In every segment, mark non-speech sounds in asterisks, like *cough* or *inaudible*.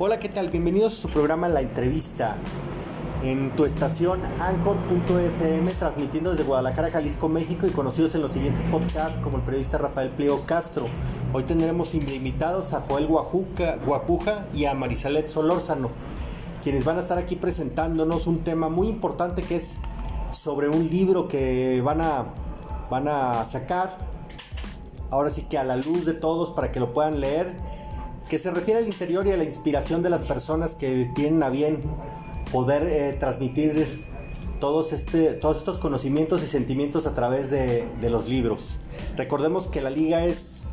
Hola, ¿qué tal? Bienvenidos a su programa La Entrevista en tu estación anchor.fm transmitiendo desde Guadalajara, Jalisco, México y conocidos en los siguientes podcasts como el periodista Rafael Pliego Castro. Hoy tendremos invitados a Joel Guajuca, y a Marisalet Solórzano, quienes van a estar aquí presentándonos un tema muy importante que es sobre un libro que van a, van a sacar, ahora sí que a la luz de todos para que lo puedan leer que se refiere al interior y a la inspiración de las personas que tienen a bien poder eh, transmitir todos, este, todos estos conocimientos y sentimientos a través de, los libros. Recordemos que la liga es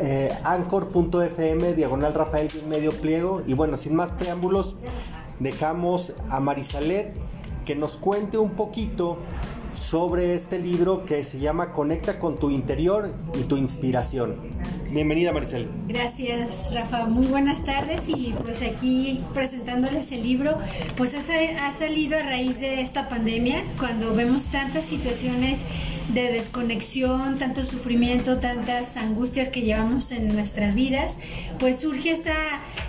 eh, anchor.fm, diagonal Rafael medio pliego. Y bueno, sin más preámbulos, dejamos a Marisalet que nos cuente un poquito sobre este libro que se llama Conecta con tu interior y tu inspiración. Bienvenida Maricel. Gracias Rafa, muy buenas tardes y pues aquí presentándoles el libro, pues ha, salido a raíz de esta pandemia, cuando vemos tantas situaciones de desconexión, tanto sufrimiento, tantas angustias que llevamos en nuestras vidas, pues surge esta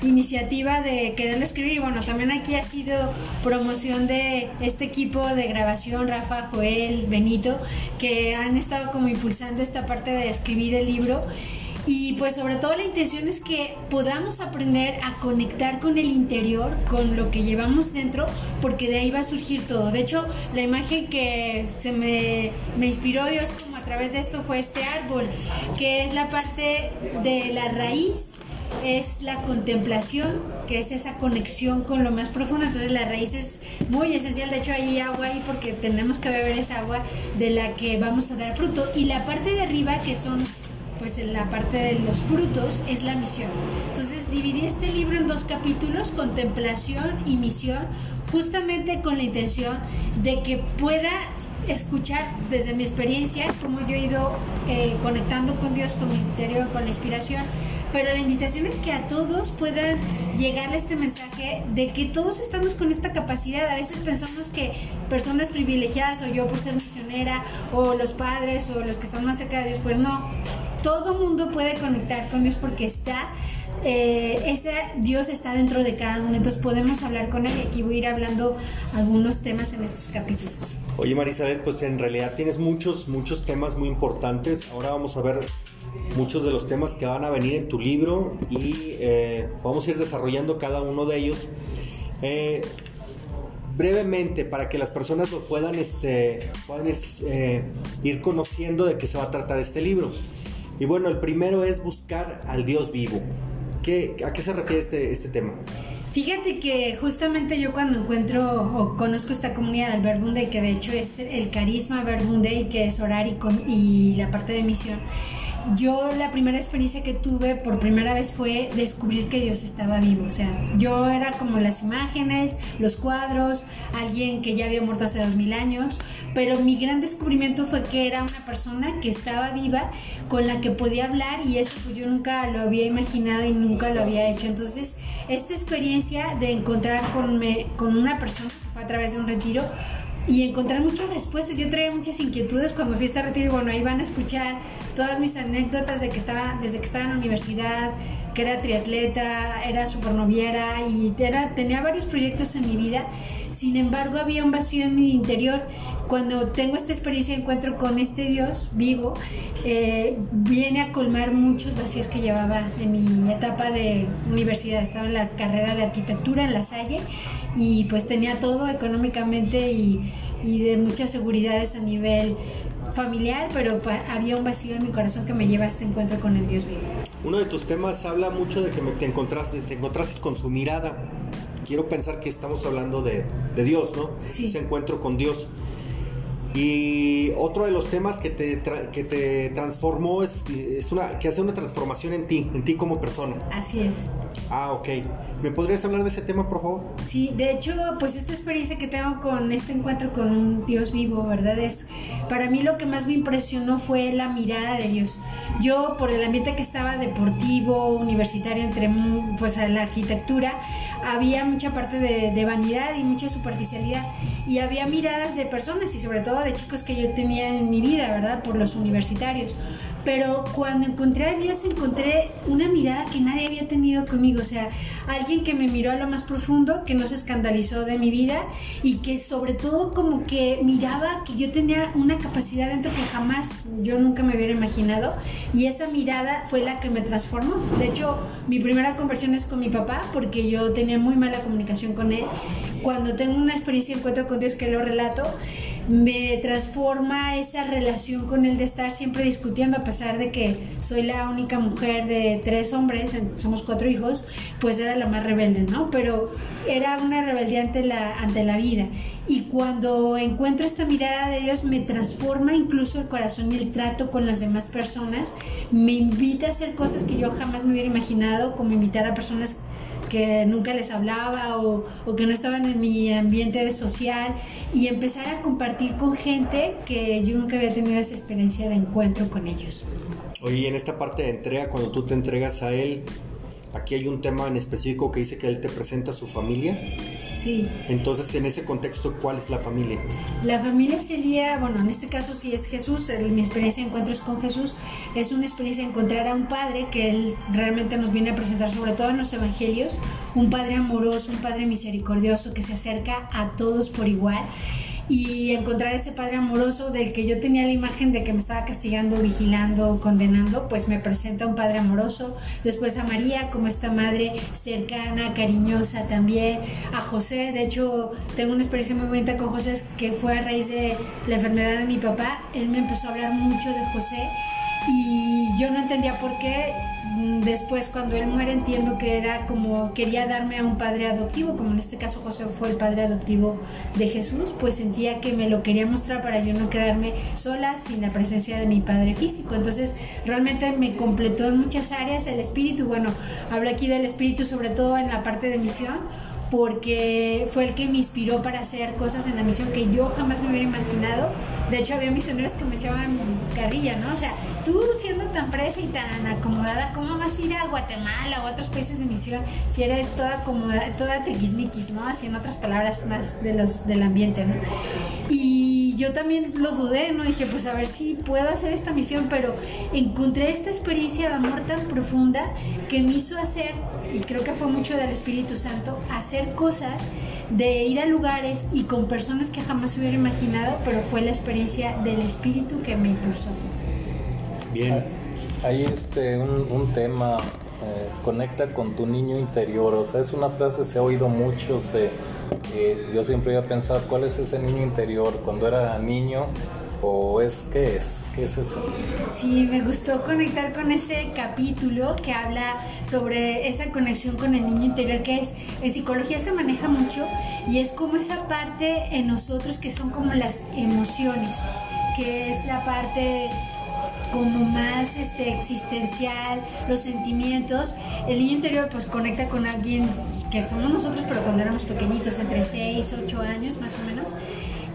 iniciativa de quererlo escribir y bueno, también aquí ha sido promoción de este equipo de grabación, Rafa, Joel, Benito, que han estado como impulsando esta parte de escribir el libro. Y pues sobre todo la intención es que podamos aprender a conectar con el interior, con lo que llevamos dentro, porque de ahí va a surgir todo. De hecho, la imagen que se me, me inspiró Dios como a través de esto fue este árbol, que es la parte de la raíz es la contemplación, que es esa conexión con lo más profundo. Entonces la raíz es muy esencial. De hecho hay agua ahí porque tenemos que beber esa agua de la que vamos a dar fruto. Y la parte de arriba, que son pues en la parte de los frutos es la misión. Entonces dividí este libro en dos capítulos, contemplación y misión, justamente con la intención de que pueda escuchar desde mi experiencia cómo yo he ido eh, conectando con Dios, con mi interior, con la inspiración. Pero la invitación es que a todos puedan llegar a este mensaje de que todos estamos con esta capacidad. A veces pensamos que personas privilegiadas o yo por ser misionera o los padres o los que están más cerca de Dios, pues no todo mundo puede conectar con Dios porque está, eh, ese Dios está dentro de cada uno, entonces podemos hablar con Él y aquí voy a ir hablando algunos temas en estos capítulos. Oye Marisabel, pues en realidad tienes muchos, muchos temas muy importantes, ahora vamos a ver muchos de los temas que van a venir en tu libro y eh, vamos a ir desarrollando cada uno de ellos. Eh, brevemente para que las personas lo puedan, este, puedan ir conociendo de qué se va a tratar este libro. Y bueno, el primero es buscar al Dios vivo. ¿Qué, ¿A qué se refiere este, este tema? Fíjate que justamente yo cuando encuentro o conozco esta comunidad del Verbunde, que de hecho es el carisma Verbunde y que es orar y, y la parte de misión, yo la primera experiencia que tuve por primera vez fue descubrir que Dios estaba vivo. O sea, yo era como las imágenes, los cuadros, alguien que ya había muerto hace dos mil años, pero mi gran descubrimiento fue que era una persona que estaba viva, con la que podía hablar y eso pues yo nunca lo había imaginado y nunca lo había hecho. Entonces, esta experiencia de encontrar con, con una persona, a través de un retiro, y encontrar muchas respuestas. Yo traía muchas inquietudes cuando fui a este retiro y bueno, ahí van a escuchar todas mis anécdotas de que estaba, desde que estaba en la universidad, que era triatleta, era supernoviera y era, tenía varios proyectos en mi vida. Sin embargo, había un vacío en mi interior. Cuando tengo esta experiencia de encuentro con este Dios vivo, eh, viene a colmar muchos vacíos que llevaba en mi etapa de universidad. Estaba en la carrera de arquitectura en La Salle y pues tenía todo económicamente y, y de muchas seguridades a nivel familiar, pero había un vacío en mi corazón que me lleva a este encuentro con el Dios vivo. Uno de tus temas habla mucho de que te encontraste, te encontraste con su mirada. Quiero pensar que estamos hablando de, de Dios, ¿no? Sí. Ese encuentro con Dios. Y otro de los temas que te, que te transformó es, es, una, que hace una transformación en ti, en ti como persona. Así es. Ah, ok. ¿Me podrías hablar de ese tema, por favor? Sí, de hecho, pues esta experiencia que tengo con este encuentro con un Dios vivo, ¿verdad? Es, para mí lo que más me impresionó fue la mirada de Dios. Yo, por el ambiente que estaba deportivo, universitario, entre pues la arquitectura, había mucha parte de, de vanidad y mucha superficialidad. Y había miradas de personas y sobre todo de chicos que yo tenía en mi vida, ¿verdad? Por los universitarios. pero cuando encontré a Dios encontré una mirada que nadie había tenido conmigo, o sea, alguien que me miró a lo más profundo, que no se escandalizó de mi vida y que sobre todo como que miraba que yo tenía una capacidad dentro que jamás yo nunca me hubiera imaginado y esa mirada fue la que me transformó. De hecho, mi primera conversión es con mi papá porque yo tenía muy mala comunicación con él. Cuando tengo una experiencia de encuentro con Dios que lo relato, me transforma esa relación con él de estar siempre discutiendo, a pesar de que soy la única mujer de tres hombres, somos cuatro hijos, pues era la más rebelde, ¿no? Pero era una rebeldía ante la, ante la vida. Y cuando encuentro esta mirada de Dios, me transforma incluso el corazón y el trato con las demás personas, me invita a hacer cosas que yo jamás me hubiera imaginado, como invitar a personas que nunca les hablaba o, que no estaban en mi ambiente social y empezar a compartir con gente que yo nunca había tenido esa experiencia de encuentro con ellos. Oye, en esta parte de entrega, cuando tú te entregas a él, aquí hay un tema en específico que dice que él te presenta a su familia. Sí. Entonces, en ese contexto, ¿cuál es la familia? La familia sería, bueno, en este caso sí es Jesús, mi experiencia de encuentros con Jesús es una experiencia de encontrar a un padre que él realmente nos viene a presentar, sobre todo en los evangelios, un padre amoroso, un padre misericordioso que se acerca a todos por igual y encontrar ese padre amoroso del que yo tenía la imagen de que me estaba castigando, vigilando, condenando, pues me presenta un padre amoroso, después a María como esta madre cercana, cariñosa también, a José, de hecho tengo una experiencia muy bonita con José que fue a raíz de la enfermedad de mi papá, él me empezó a hablar mucho de José y yo no entendía por qué. Mm, después, cuando él muere, entiendo que era como quería darme a un padre adoptivo, como en este caso José fue el padre adoptivo de Jesús, pues sentía que me lo quería mostrar para yo no quedarme sola sin la presencia de mi padre físico. Entonces, realmente me completó en muchas áreas el espíritu. Bueno, hablo aquí del espíritu, sobre todo en la parte de misión porque fue el que me inspiró para hacer cosas en la misión que yo jamás me hubiera imaginado. De hecho, había misioneros que me echaban carrilla, ¿no? O sea, tú siendo tan fresa y tan acomodada, ¿cómo vas a ir a Guatemala o a otros países de misión si eres toda acomodada, toda tequismiquis, ¿no? Así en otras palabras más de los, del ambiente, ¿no? Y yo también lo dudé, ¿no? Dije, pues a ver si puedo hacer esta misión, pero encontré esta experiencia de amor tan profunda que me hizo hacer, y creo que fue mucho del Espíritu Santo, hacer cosas, de ir a lugares y con personas que jamás hubiera imaginado, pero fue la experiencia del Espíritu que me impulsó. Bien. Hay este, un, tema, eh, conecta con tu niño interior, o sea, es una frase, se ha oído mucho, se yo siempre iba a pensar cuál es ese niño interior cuando era niño o es qué es, qué es eso. Sí, me gustó conectar con ese capítulo que habla sobre esa conexión con el niño interior que es en psicología se maneja mucho y es como esa parte en nosotros que son como las emociones, que es la parte como más este, existencial, los sentimientos. El niño interior pues conecta con alguien que somos nosotros, pero cuando éramos pequeñitos, entre 6, 8 años más o menos.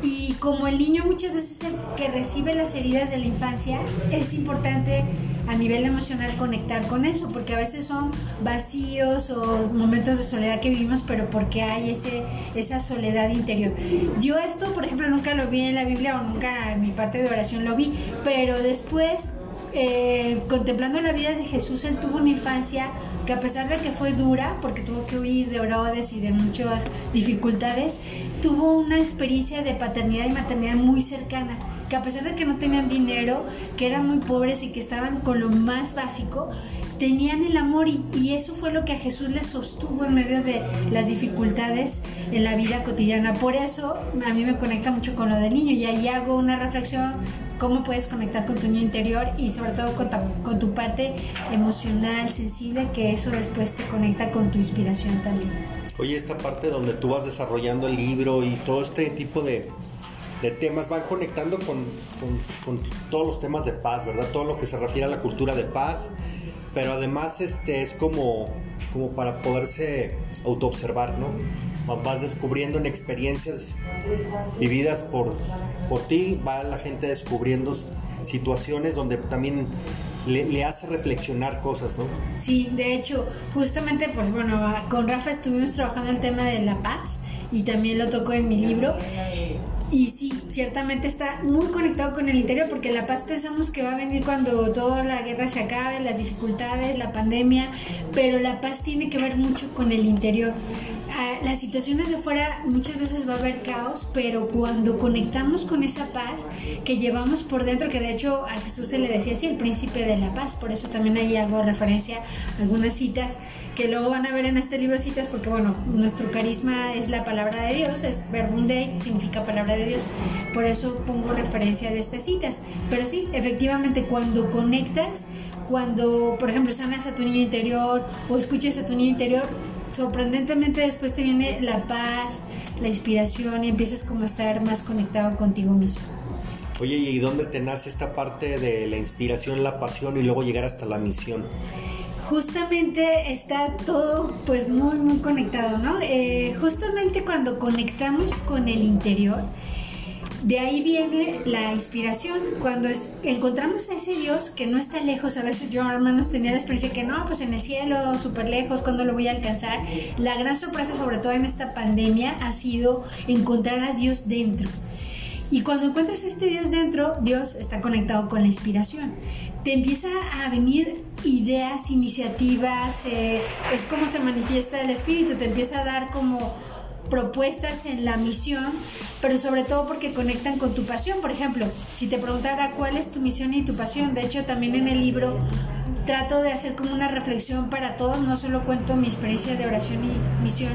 Y como el niño muchas veces es el que recibe las heridas de la infancia, es importante a nivel emocional conectar con eso, porque a veces son vacíos o momentos de soledad que vivimos, pero porque hay ese, esa soledad interior. Yo esto, por ejemplo, nunca lo vi en la Biblia o nunca en mi parte de oración lo vi, pero después eh, contemplando la vida de Jesús, él tuvo una infancia que a pesar de que fue dura, porque tuvo que huir de Herodes y de muchas dificultades, tuvo una experiencia de paternidad y maternidad muy cercana que a pesar de que no tenían dinero, que eran muy pobres y que estaban con lo más básico, tenían el amor y, eso fue lo que a Jesús le sostuvo en medio de las dificultades en la vida cotidiana. Por eso a mí me conecta mucho con lo del niño y ahí hago una reflexión cómo puedes conectar con tu niño interior y sobre todo con, con tu parte emocional, sensible, que eso después te conecta con tu inspiración también. Oye, esta parte donde tú vas desarrollando el libro y todo este tipo de, de temas van conectando con, con, todos los temas de paz, ¿verdad? Todo lo que se refiere a la cultura de paz, pero además este, es como, como para poderse autoobservar, ¿no? Vas descubriendo en experiencias vividas por, por ti, va la gente descubriendo situaciones donde también le, le, hace reflexionar cosas, ¿no? Sí, de hecho, justamente, pues bueno, con Rafa estuvimos trabajando el tema de la paz y también lo tocó en mi libro. Y sí, ciertamente está muy conectado con el interior, porque la paz pensamos que va a venir cuando toda la guerra se acabe, las dificultades, la pandemia, pero la paz tiene que ver mucho con el interior. Las situaciones de fuera muchas veces va a haber caos, pero cuando conectamos con esa paz que llevamos por dentro, que de hecho a Jesús se le decía así, el príncipe de la paz, por eso también ahí hago referencia a algunas citas que luego van a ver en este libro citas, porque bueno, nuestro carisma es la palabra de Dios, es verbum dei, significa palabra de Dios, por eso pongo referencia de estas citas. Pero sí, efectivamente, cuando conectas, cuando, por ejemplo, sanas a tu niño interior o escuchas a tu niño interior, sorprendentemente después te viene la paz, la inspiración y empiezas como a estar más conectado contigo mismo. Oye, ¿y dónde te nace esta parte de la inspiración, la pasión y luego llegar hasta la misión? justamente está todo pues muy muy conectado, ¿no? Eh, justamente cuando conectamos con el interior, de ahí viene la inspiración. Cuando encontramos a ese Dios que no está lejos, a veces yo, hermanos, tenía la experiencia que no, pues en el cielo, súper lejos, ¿cuándo lo voy a alcanzar? La gran sorpresa, sobre todo en esta pandemia, ha sido encontrar a Dios dentro. Y cuando encuentras a este Dios dentro, Dios está conectado con la inspiración. Te empieza a venir ideas, iniciativas, eh, es como se manifiesta el Espíritu, te empieza a dar como propuestas en la misión, pero sobre todo porque conectan con tu pasión. Por ejemplo, si te preguntara cuál es tu misión y tu pasión, de hecho también en el libro trato de hacer como una reflexión para todos, no solo cuento mi experiencia de oración y misión,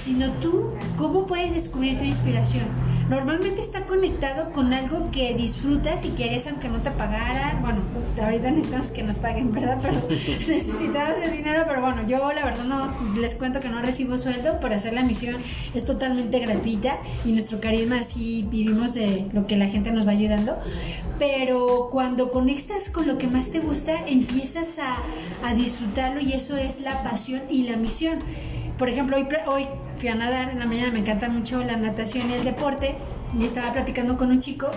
sino tú, ¿cómo puedes descubrir tu inspiración? Normalmente está conectado con algo que disfrutas y quieres aunque no te pagara. Bueno, ahorita necesitamos que nos paguen, ¿verdad? Pero *laughs* necesitamos el dinero, pero bueno, yo la verdad no les cuento que no recibo sueldo por hacer la misión, es totalmente gratuita y nuestro carisma así vivimos de lo que la gente nos va ayudando. Pero cuando conectas con lo que más te gusta, empiezas a, disfrutarlo y eso es la pasión y la misión. Por ejemplo, hoy, fui a nadar, en la mañana me encanta mucho la natación y el deporte y estaba platicando con un chico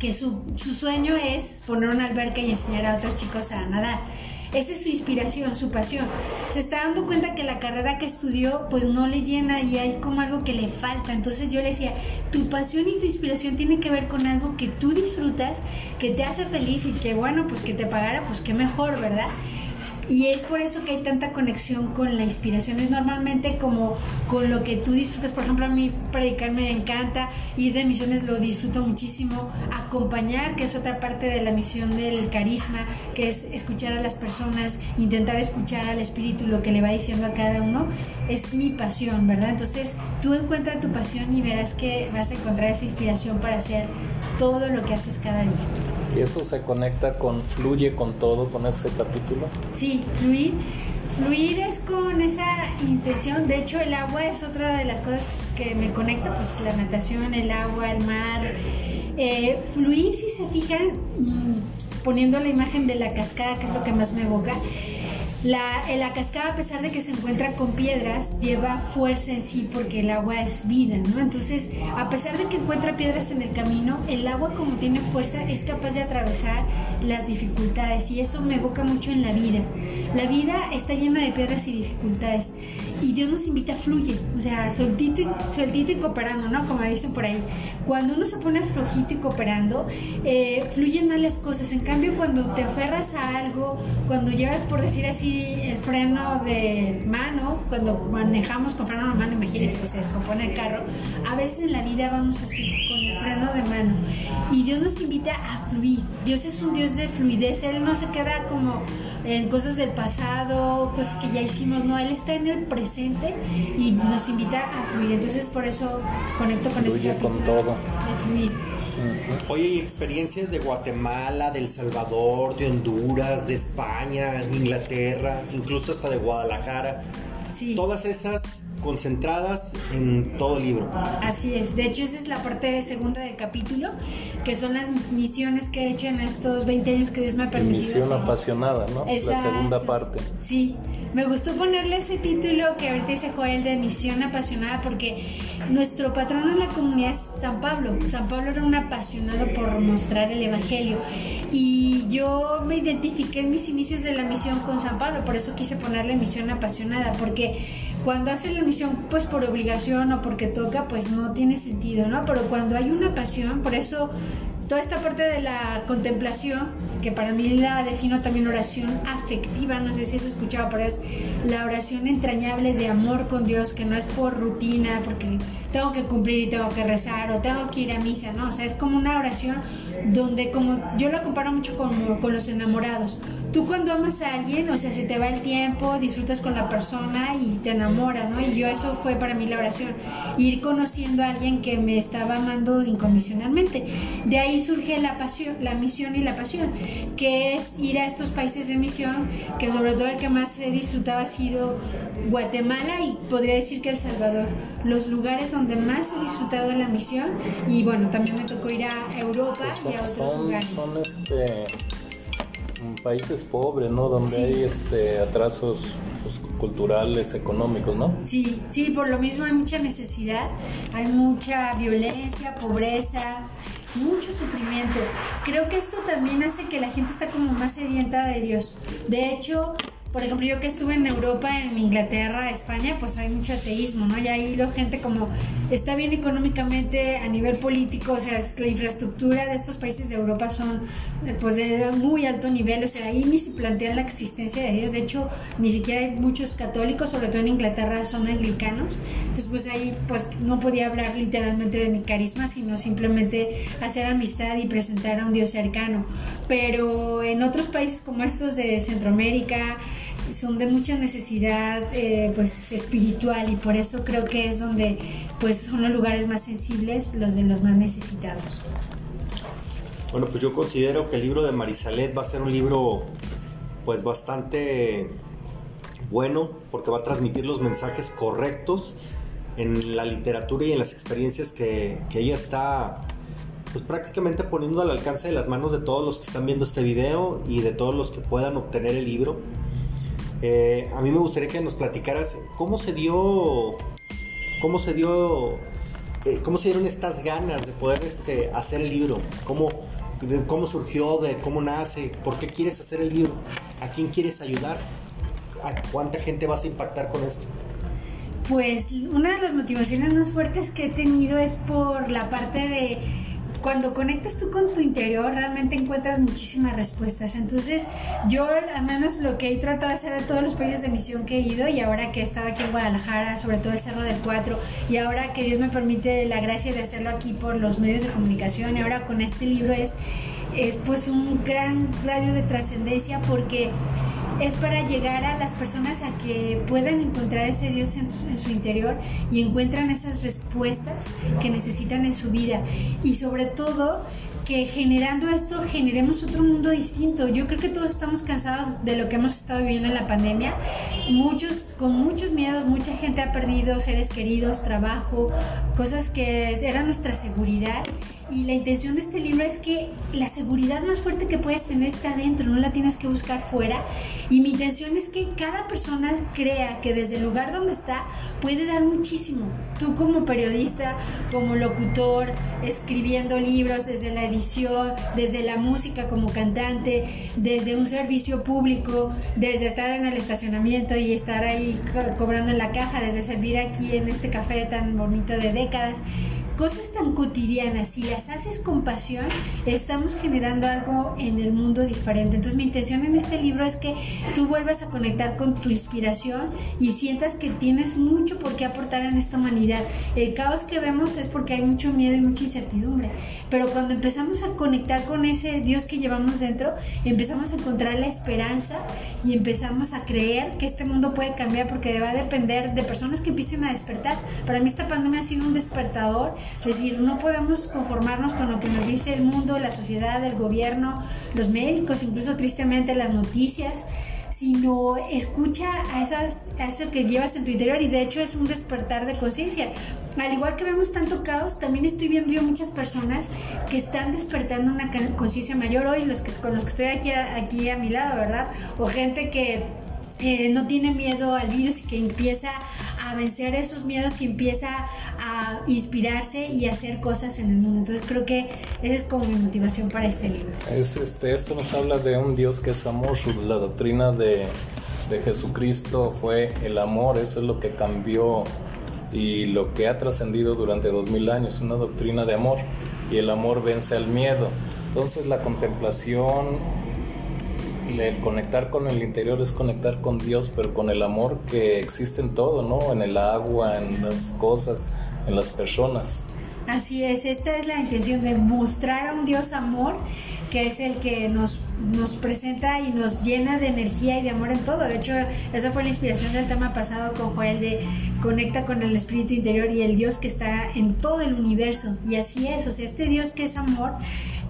que su, su sueño es poner una alberca y enseñar a otros chicos a nadar. Esa es su inspiración, su pasión. Se está dando cuenta que la carrera que estudió pues no le llena y hay como algo que le falta. Entonces yo le decía, tu pasión y tu inspiración tiene que ver con algo que tú disfrutas, que te hace feliz y que bueno, pues que te pagara, pues qué mejor, ¿verdad? Y es por eso que hay tanta conexión con la inspiración. Es normalmente como con lo que tú disfrutas. Por ejemplo, a mí predicar me encanta, ir de misiones lo disfruto muchísimo. Acompañar, que es otra parte de la misión del carisma, que es escuchar a las personas, intentar escuchar al espíritu lo que le va diciendo a cada uno, es mi pasión, ¿verdad? Entonces tú encuentras tu pasión y verás que vas a encontrar esa inspiración para hacer todo lo que haces cada día. ¿Y eso se conecta con, fluye con todo, con ese capítulo? Sí, fluir. Fluir es con esa intención, de hecho el agua es otra de las cosas que me conecta, pues la natación, el agua, el mar. Eh, fluir, si se fijan, mm, poniendo la imagen de la cascada, que es lo que más me evoca, la, la, cascada, a pesar de que se encuentra con piedras, lleva fuerza en sí porque el agua es vida, ¿no? Entonces, a pesar de que encuentra piedras en el camino, el agua como tiene fuerza es capaz de atravesar las dificultades y eso me evoca mucho en la vida. La vida está llena de piedras y dificultades y Dios nos invita a fluye, o sea, soltito y, soltito y cooperando, ¿no? Como dicen por ahí. Cuando uno se pone flojito y cooperando, eh, fluyen más las cosas. En cambio, cuando te aferras a algo, cuando llevas, por decir así, el freno de mano, cuando manejamos con freno de mano, imagínense, pues se descompone el carro, a veces en la vida vamos así, con el freno de mano. Y Dios nos invita a fluir. Dios es un Dios de fluidez, Él no se queda como en cosas del pasado, cosas que ya hicimos, no, Él está en el presente y nos invita a fluir. Entonces por eso conecto con ese capítulo con todo. de fluir. Oye, ¿y experiencias de Guatemala, de El Salvador, de Honduras, de España, Inglaterra, incluso hasta de Guadalajara? Sí. Todas esas concentradas en todo el libro. Así es, de hecho esa es la parte segunda del capítulo, que son las misiones que he hecho en estos 20 años que Dios me ha permitido. Misión apasionada, ¿no? La segunda parte. Sí, me gustó ponerle ese título que ahorita dice Joel de Misión apasionada porque nuestro patrono en la comunidad es San Pablo. San Pablo era un apasionado por mostrar el Evangelio y yo me identifiqué en mis inicios de la misión con San Pablo, por eso quise ponerle Misión apasionada, porque Cuando haces la misión pues por obligación o porque toca, pues no tiene sentido, ¿no? Pero cuando hay una pasión, por eso toda esta parte de la contemplación, que para mí la defino también oración afectiva, no sé si has escuchado, pero es la oración entrañable de amor con Dios, que no es por rutina, porque tengo que cumplir y tengo que rezar o tengo que ir a misa, ¿no? O sea, es como una oración donde como yo lo comparo mucho con, con los enamorados. Tú cuando amas a alguien, o sea, se te va el tiempo, disfrutas con la persona y te enamoras, ¿no? Y yo eso fue para mí la oración, ir conociendo a alguien que me estaba amando incondicionalmente. De ahí surge la pasión, la misión y la pasión, que es ir a estos países de misión, que sobre todo el que más he disfrutado ha sido Guatemala y podría decir que El Salvador, los lugares donde más he disfrutado la misión y bueno, también me tocó ir a Europa y a otros lugares. Son este países pobres, ¿no? Donde hay este atrasos pues, culturales, económicos, ¿no? Sí, sí, por lo mismo hay mucha necesidad, hay mucha violencia, pobreza, mucho sufrimiento. Creo que esto también hace que la gente está como más sedienta de Dios. De hecho, por ejemplo, yo que estuve en Europa, en Inglaterra, España, pues hay mucho ateísmo, ¿no? Y ahí la gente como está bien económicamente a nivel político, o sea, la infraestructura de estos países de Europa son pues de muy alto nivel, o sea, ahí ni se plantea la existencia de Dios, de hecho, ni siquiera hay muchos católicos, sobre todo en Inglaterra son anglicanos, entonces pues ahí pues no podía hablar literalmente de mi carisma, sino simplemente hacer amistad y presentar a un Dios cercano, pero en otros países como estos de Centroamérica, son de mucha necesidad eh, pues espiritual y por eso creo que es donde pues son los lugares más sensibles los de los más necesitados. Bueno pues yo considero que el libro de Marisalet va a ser un libro pues bastante bueno porque va a transmitir los mensajes correctos en la literatura y en las experiencias que, que ella está pues prácticamente poniendo al alcance de las manos de todos los que están viendo este video y de todos los que puedan obtener el libro eh, a mí me gustaría que nos platicaras cómo se dio, cómo se dio, eh, cómo se dieron estas ganas de poder este, hacer el libro, cómo, cómo surgió, de cómo nace, por qué quieres hacer el libro, a quién quieres ayudar, a cuánta gente vas a impactar con esto. Pues una de las motivaciones más fuertes que he tenido es por la parte de cuando conectas tú con tu interior, realmente encuentras muchísimas respuestas. Entonces, yo al menos lo que he tratado de hacer en todos los países de misión que he ido y ahora que he estado aquí en Guadalajara, sobre todo el Cerro del Cuatro, y ahora que Dios me permite la gracia de hacerlo aquí por los medios de comunicación y ahora con este libro es, es pues un gran radio de trascendencia porque es para llegar a las personas a que puedan encontrar ese Dios en, su interior y encuentran esas respuestas que necesitan en su vida. Y sobre todo, que generando esto generemos otro mundo distinto. Yo creo que todos estamos cansados de lo que hemos estado viviendo en la pandemia. Muchos, con muchos miedos, mucha gente ha perdido seres queridos, trabajo, cosas que eran nuestra seguridad y la intención de este libro es que la seguridad más fuerte que puedes tener está dentro, no la tienes que buscar fuera. Y mi intención es que cada persona crea que desde el lugar donde está puede dar muchísimo. Tú como periodista, como locutor, escribiendo libros, desde la edición, desde la música como cantante, desde un servicio público, desde estar en el estacionamiento y estar ahí cobrando en la caja, desde servir aquí en este café tan bonito de décadas cosas tan cotidianas, si las haces con pasión, estamos generando algo en el mundo diferente. Entonces mi intención en este libro es que tú vuelvas a conectar con tu inspiración y sientas que tienes mucho por qué aportar en esta humanidad. El caos que vemos es porque hay mucho miedo y mucha incertidumbre, pero cuando empezamos a conectar con ese Dios que llevamos dentro, empezamos a encontrar la esperanza y empezamos a creer que este mundo puede cambiar porque va a depender de personas que empiecen a despertar. Para mí esta pandemia ha sido un despertador es decir, no podemos conformarnos con lo que nos dice el mundo, la sociedad, el gobierno, los médicos, incluso tristemente las noticias sino escucha a, esas, a eso que llevas en tu interior y de hecho es un despertar de conciencia. Al igual que vemos tanto caos, también estoy viendo yo muchas personas que están despertando una conciencia mayor hoy, los que, con los que estoy aquí aquí a mi lado, ¿verdad? O gente que eh, no tiene miedo al virus y que empieza a vencer esos miedos y empieza a inspirarse y hacer cosas en el mundo. Entonces creo que esa es como mi motivación para este libro. Es, este, esto nos habla de un Dios que es amor, la doctrina de de Jesucristo fue el amor, eso es lo que cambió y lo que ha trascendido durante dos mil años, una doctrina de amor y el amor vence al miedo. Entonces la contemplación, el conectar con el interior es conectar con Dios, pero con el amor que existe en todo, ¿no? En el agua, en las cosas, en las personas. Así es, esta es la intención de mostrar a un Dios amor que es el que nos, nos presenta y nos llena de energía y de amor en todo. De hecho, esa fue la inspiración del tema pasado con Joel de conecta con el espíritu interior y el Dios que está en todo el universo. Y así es, o sea, este Dios que es amor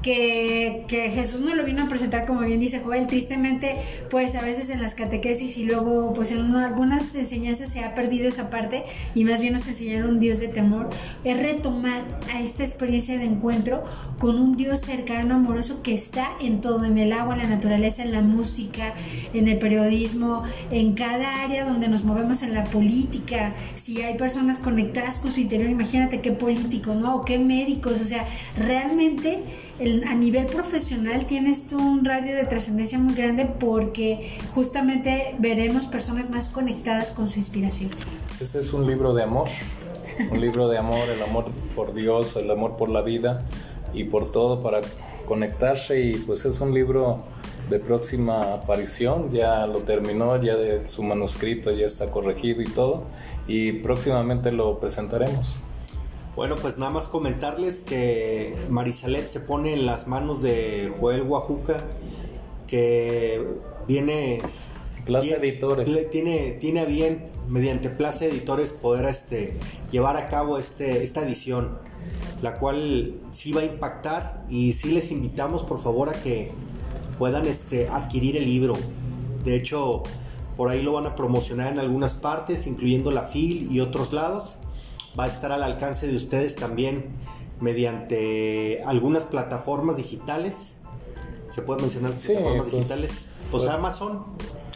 que, Jesús no lo vino a presentar como bien dice Joel, tristemente pues a veces en las catequesis y luego pues en algunas enseñanzas se ha perdido esa parte y más bien nos enseñaron un Dios de temor, es retomar a esta experiencia de encuentro con un Dios cercano, amoroso que está en todo, en el agua, en la naturaleza, en la música, en el periodismo, en cada área donde nos movemos en la política, si hay personas conectadas con su interior, imagínate qué políticos, ¿no? O qué médicos, o sea, realmente a nivel profesional tiene esto un radio de trascendencia muy grande porque justamente veremos personas más conectadas con su inspiración. Este es un libro de amor, un libro de amor, el amor por Dios, el amor por la vida y por todo para conectarse y pues es un libro de próxima aparición, ya lo terminó, ya de su manuscrito ya está corregido y todo y próximamente lo presentaremos. Bueno, pues nada más comentarles que Marisalet se pone en las manos de Joel Guajuca, que viene... Plaza Editores. Tiene, tiene bien, mediante Plaza Editores, poder este, llevar a cabo este, esta edición, la cual sí va a impactar y sí les invitamos por favor a que puedan este, adquirir el libro. De hecho, por ahí lo van a promocionar en algunas partes, incluyendo la FIL y otros lados va a estar al alcance de ustedes también mediante algunas plataformas digitales. ¿Se puede mencionar plataformas pues, digitales? Pues, pues, Amazon.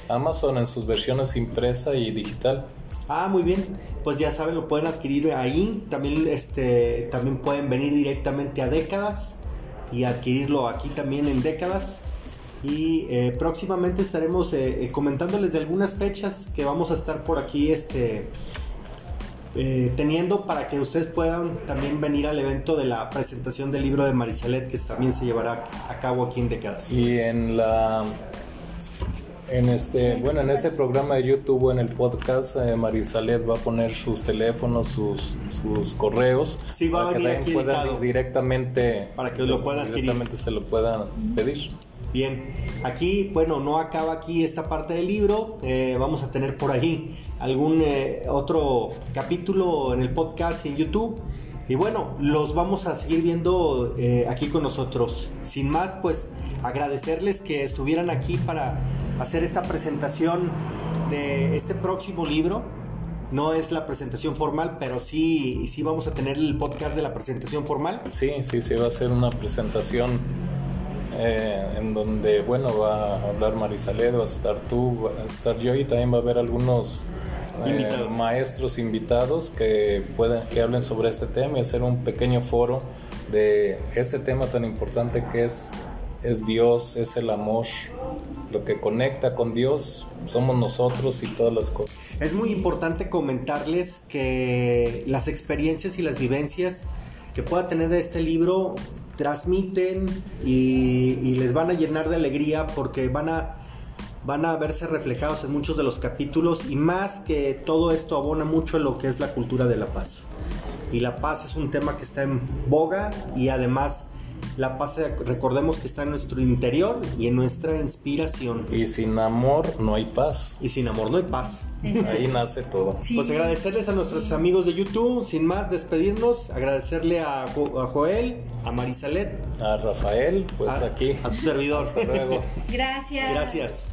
Amazon en sus versiones impresa y digital. Ah, muy bien. Pues ya saben, lo pueden adquirir ahí. También, este, también pueden venir directamente a décadas y adquirirlo aquí también en décadas. Y eh, próximamente estaremos eh, eh, comentándoles de algunas fechas que vamos a estar por aquí este, eh, teniendo para que ustedes puedan también venir al evento de la presentación del libro de Marisalet que también se llevará a cabo aquí en décadas. Y en la en este bueno en este programa de YouTube o en el podcast eh, Marisalet va a poner sus teléfonos sus, sus correos sí, va para a que puedan directamente para que lo puedan directamente se lo puedan pedir Bien, aquí, bueno, no acaba aquí esta parte del libro, eh, vamos a tener por ahí algún eh, otro capítulo en el podcast y en YouTube. Y bueno, los vamos a seguir viendo eh, aquí con nosotros. Sin más, pues agradecerles que estuvieran aquí para hacer esta presentación de este próximo libro. No es la presentación formal, pero sí, sí vamos a tener el podcast de la presentación formal. Sí, sí, sí, va a ser una presentación eh, en donde, bueno, va a hablar Marisalet, va a estar tú, va a estar yo y también va a haber algunos eh, maestros invitados que pueden que hablen sobre este tema y hacer un pequeño foro de este tema tan importante que es es Dios, es el amor, lo que conecta con Dios somos nosotros y todas las cosas. Es muy importante comentarles que las experiencias y las vivencias que pueda tener este libro transmiten y, les van a llenar de alegría porque van a, van a verse reflejados en muchos de los capítulos y más que todo esto abona mucho lo que es la cultura de la paz. Y la paz es un tema que está en boga y además la paz, recordemos que está en nuestro interior y en nuestra inspiración. Y sin amor no hay paz. Y sin amor no hay paz. Ahí nace todo. Pues agradecerles a nuestros amigos de YouTube, sin más despedirnos, agradecerle a, Joel, a Marisalet, a Rafael, pues aquí. A su servidor. Gracias. Gracias.